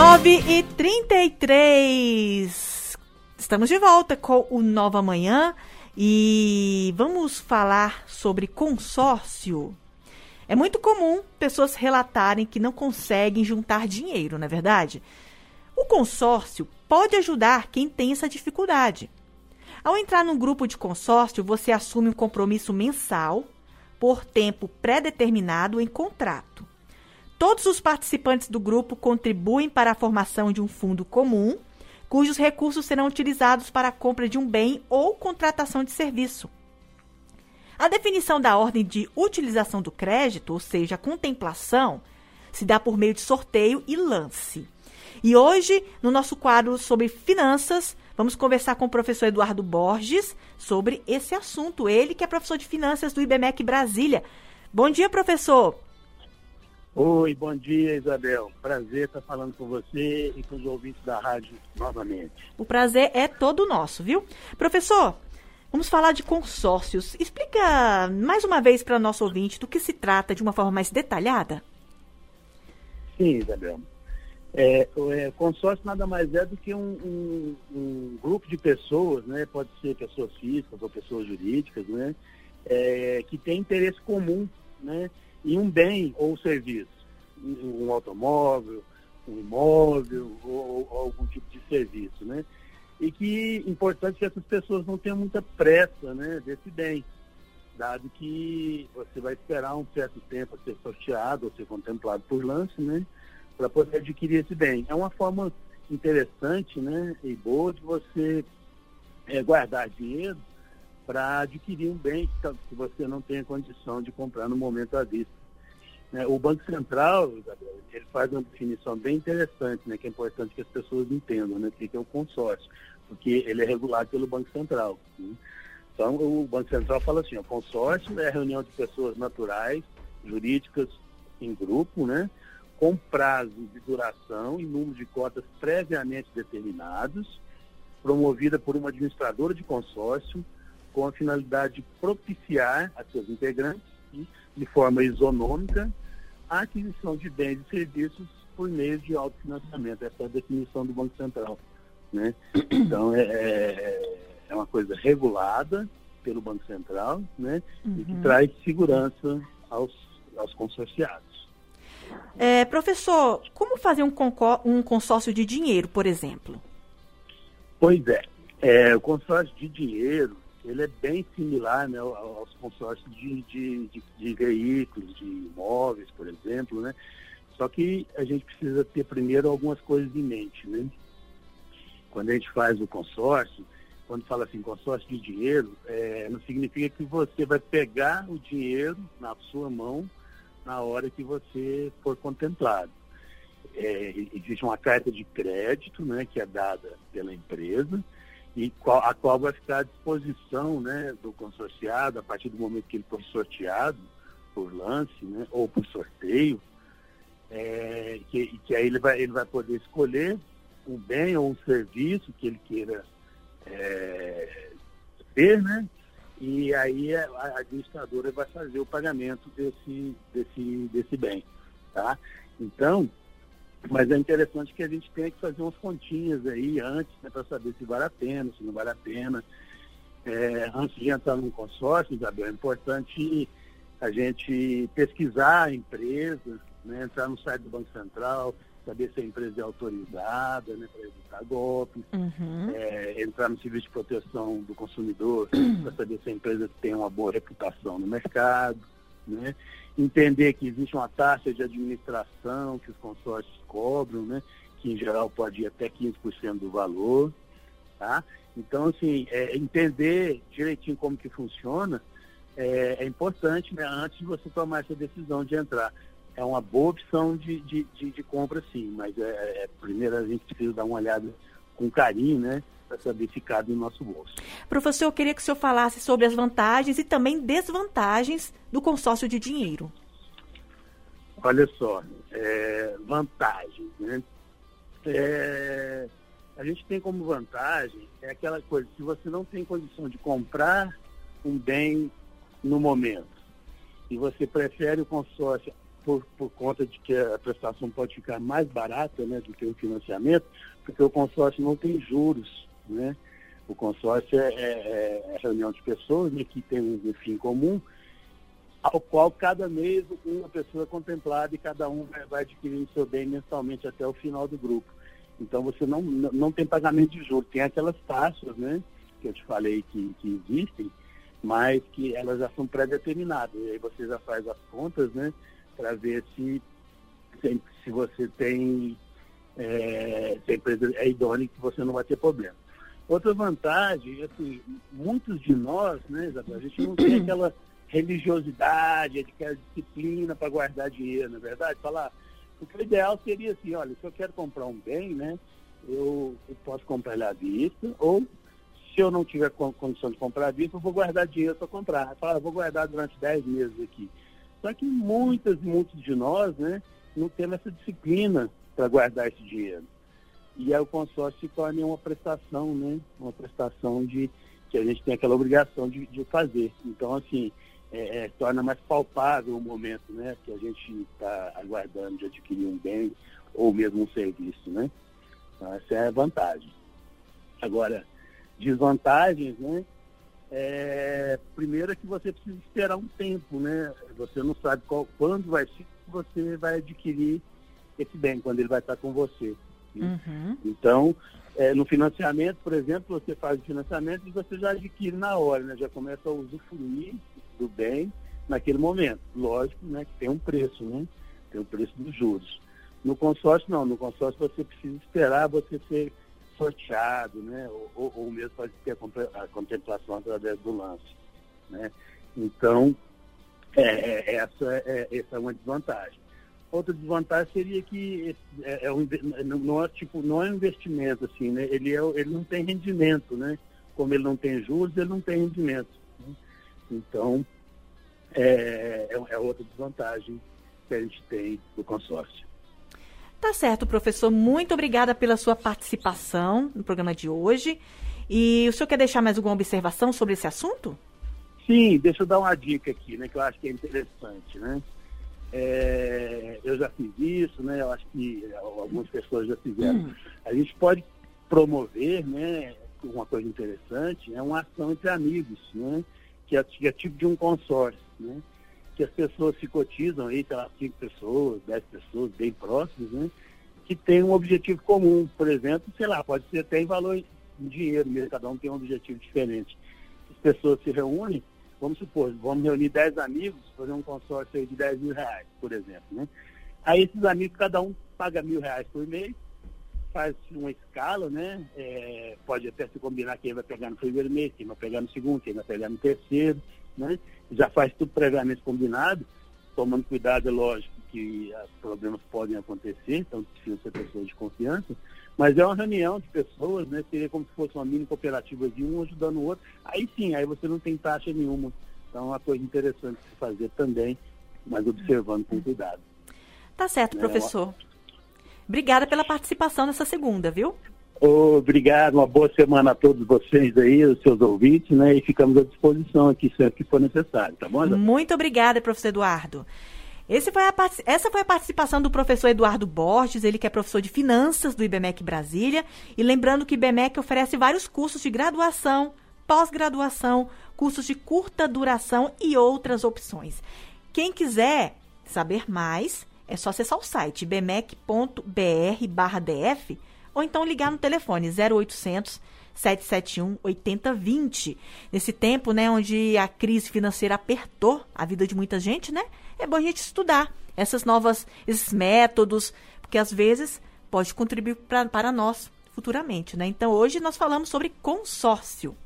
9 e 33 Estamos de volta com o Nova Manhã e vamos falar sobre consórcio. É muito comum pessoas relatarem que não conseguem juntar dinheiro, não é verdade? O consórcio pode ajudar quem tem essa dificuldade. Ao entrar num grupo de consórcio, você assume um compromisso mensal por tempo pré-determinado em contrato. Todos os participantes do grupo contribuem para a formação de um fundo comum, cujos recursos serão utilizados para a compra de um bem ou contratação de serviço. A definição da ordem de utilização do crédito, ou seja, a contemplação, se dá por meio de sorteio e lance. E hoje, no nosso quadro sobre finanças, vamos conversar com o professor Eduardo Borges sobre esse assunto. Ele que é professor de finanças do IBMEC Brasília. Bom dia, professor. Oi, bom dia, Isabel. Prazer estar falando com você e com os ouvintes da rádio novamente. O prazer é todo nosso, viu? Professor, vamos falar de consórcios. Explica mais uma vez para nosso ouvinte do que se trata de uma forma mais detalhada. Sim, Isabel. É, é, consórcio nada mais é do que um, um, um, grupo de pessoas, né? Pode ser pessoas físicas ou pessoas jurídicas, né? É, que tem interesse comum, né? Em um bem ou serviço, um automóvel, um imóvel ou, ou algum tipo de serviço, né? E que importante que essas pessoas não tenham muita pressa, né, desse bem, dado que você vai esperar um certo tempo a ser sorteado ou ser contemplado por lance, né, para poder adquirir esse bem. É uma forma interessante, né, e boa de você é, guardar dinheiro para adquirir um bem que você não tenha condição de comprar no momento à vista. Né? O Banco Central, ele faz uma definição bem interessante, né, que é importante que as pessoas entendam né, que é o consórcio, porque ele é regulado pelo Banco Central. Né? Então, o Banco Central fala assim, o consórcio é a reunião de pessoas naturais, jurídicas, em grupo, né, com prazo de duração e número de cotas previamente determinados, promovida por uma administradora de consórcio, com a finalidade de propiciar a seus integrantes, de forma isonômica, a aquisição de bens e serviços por meio de autofinanciamento. Essa é a definição do Banco Central. Né? Então, é, é, é uma coisa regulada pelo Banco Central né? Uhum. e que uhum. traz segurança aos, aos consorciados. É, professor, como fazer um, um consórcio de dinheiro, por exemplo? Pois é, é o consórcio de dinheiro ele é bem similar né, aos consórcios de, de, de, de, veículos, de imóveis, por exemplo, né? Só que a gente precisa ter primeiro algumas coisas em mente, né? Quando a gente faz o consórcio, quando fala assim consórcio de dinheiro, é, não significa que você vai pegar o dinheiro na sua mão na hora que você for contemplado. É, existe uma carta de crédito, né, que é dada pela empresa, e qual, a qual vai ficar à disposição né, do consorciado a partir do momento que ele for sorteado por lance né, ou por sorteio, é, que, que aí ele vai, ele vai poder escolher um bem ou um serviço que ele queira é, ter, né? E aí a administradora vai fazer o pagamento desse, desse, desse bem, tá? Então, mas é interessante que a gente tenha que fazer umas continhas aí antes, né, para saber se vale a pena, se não vale a pena. É, antes de entrar num consórcio, Isabel, é importante a gente pesquisar a empresa, né, entrar no site do Banco Central, saber se a empresa é autorizada né, para evitar golpes, uhum. é, entrar no serviço de proteção do consumidor para saber se a empresa tem uma boa reputação no mercado né? Entender que existe uma taxa de administração que os consórcios cobram, né? que em geral pode ir até 15% do valor. Tá? Então, assim, é, entender direitinho como que funciona é, é, importante né? antes de você tomar essa decisão de entrar. É uma boa opção de, de, de, de compra, sim, mas é, é, primeiro a gente precisa dar uma olhada com carinho, né? para saber cabe no nosso bolso. Professor, eu queria que o senhor falasse sobre as vantagens e também desvantagens do consórcio de dinheiro. Olha só, é, vantagens, né? É, a gente tem como vantagem é aquela coisa, se você não tem condição de comprar um bem no momento e você prefere o consórcio por, por conta de que a prestação pode ficar mais barata né, do que o financiamento, porque o consórcio não tem juros, né? O consórcio é, é, é reunião de pessoas né, que tem um fim comum, ao qual cada mês uma pessoa é contemplada e cada um vai, adquirindo seu bem mensalmente até o final do grupo. Então você não, não tem pagamento de juros, tem aquelas taxas, né, que eu te falei que, que existem, mas que elas já são pré-determinadas. E aí você já faz as contas, né, para ver se, se, se, você tem, é, se a empresa é idônea que você não vai ter problema. Outra vantagem, assim, muitos de nós, né, Isabel, a gente não tem aquela religiosidade, aquela disciplina para guardar dinheiro, na é verdade? Falar, porque o ideal seria assim, olha, se eu quero comprar um bem, né, eu, eu posso comprar ele à vista, ou se eu não tiver condição de comprar à vista, eu vou guardar dinheiro para comprar. Fala, vou guardar durante 10 meses aqui. Só que muitas muitos de nós, né, não temos essa disciplina para guardar esse dinheiro. E aí o consórcio se torna uma prestação, né, uma prestação de que a gente tem aquela obrigação de, de fazer. Então, assim, é, é, torna mais palpável o momento, né, que a gente está aguardando de adquirir um bem ou mesmo um serviço, né. Então, essa é a vantagem. Agora, desvantagens, né, é, primeiro é que você precisa esperar um tempo, né, você não sabe qual, quando vai ser que você vai adquirir esse bem, quando ele vai estar com você. Né? Uhum. Então, é, no financiamento, por exemplo, você faz o financiamento e você já adquire na hora, né? já começa a usufruir do bem naquele momento. Lógico né, que tem um preço, né? tem o preço dos juros. No consórcio, não. No consórcio, você precisa esperar você ser sorteado, né? ou, ou mesmo pode ter a contemplação através do lance. Né? Então, é, é, essa, é, essa é uma desvantagem. Outra desvantagem seria que é, é um, não, é, tipo, não é um investimento, assim, né? ele, é, ele não tem rendimento, né? Como ele não tem juros, ele não tem rendimento. Né? Então, é, é, é outra desvantagem que a gente tem do consórcio. Tá certo, professor. Muito obrigada pela sua participação no programa de hoje. E o senhor quer deixar mais alguma observação sobre esse assunto? Sim, deixa eu dar uma dica aqui, né, que eu acho que é interessante, né? É, eu já fiz isso, né? Eu acho que algumas pessoas já fizeram. Hum. A gente pode promover, né? Uma coisa interessante é uma ação entre amigos, né? Que é, que é tipo de um consórcio, né? Que as pessoas se cotizam aí, sei lá, cinco pessoas, dez pessoas, bem próximas, né? Que tem um objetivo comum, por exemplo, sei lá, pode ser até em valor em dinheiro mesmo, cada um tem um objetivo diferente. As pessoas se reúnem vamos supor, vamos reunir 10 amigos, fazer um consórcio aí de 10 mil reais, por exemplo. Né? Aí esses amigos, cada um paga mil reais por mês, faz uma escala, né? É, pode até se combinar quem vai pegar no primeiro mês, quem vai pegar no segundo, quem vai pegar no terceiro, né? Já faz tudo previamente combinado, tomando cuidado, é lógico, que problemas podem acontecer, então precisa ser pessoas de confiança, mas é uma reunião de pessoas, né? Seria como se fosse uma mini cooperativa de um ajudando o outro. Aí sim, aí você não tem taxa nenhuma. Então é uma coisa interessante de se fazer também, mas observando com cuidado. Tá certo, é, professor. Obrigada pela participação nessa segunda, viu? Obrigado, uma boa semana a todos vocês aí, os seus ouvintes, né? E ficamos à disposição aqui sempre que for necessário, tá bom? Muito obrigada, professor Eduardo. Foi a, essa foi a participação do professor Eduardo Borges, ele que é professor de finanças do IBMEC Brasília. E lembrando que o IBMEC oferece vários cursos de graduação, pós-graduação, cursos de curta duração e outras opções. Quem quiser saber mais, é só acessar o site bmec.br/df ou então ligar no telefone 0800 771 8020. Nesse tempo, né, onde a crise financeira apertou a vida de muita gente, né? é bom a gente estudar essas novas, esses métodos, porque às vezes pode contribuir pra, para nós futuramente, né? Então hoje nós falamos sobre consórcio.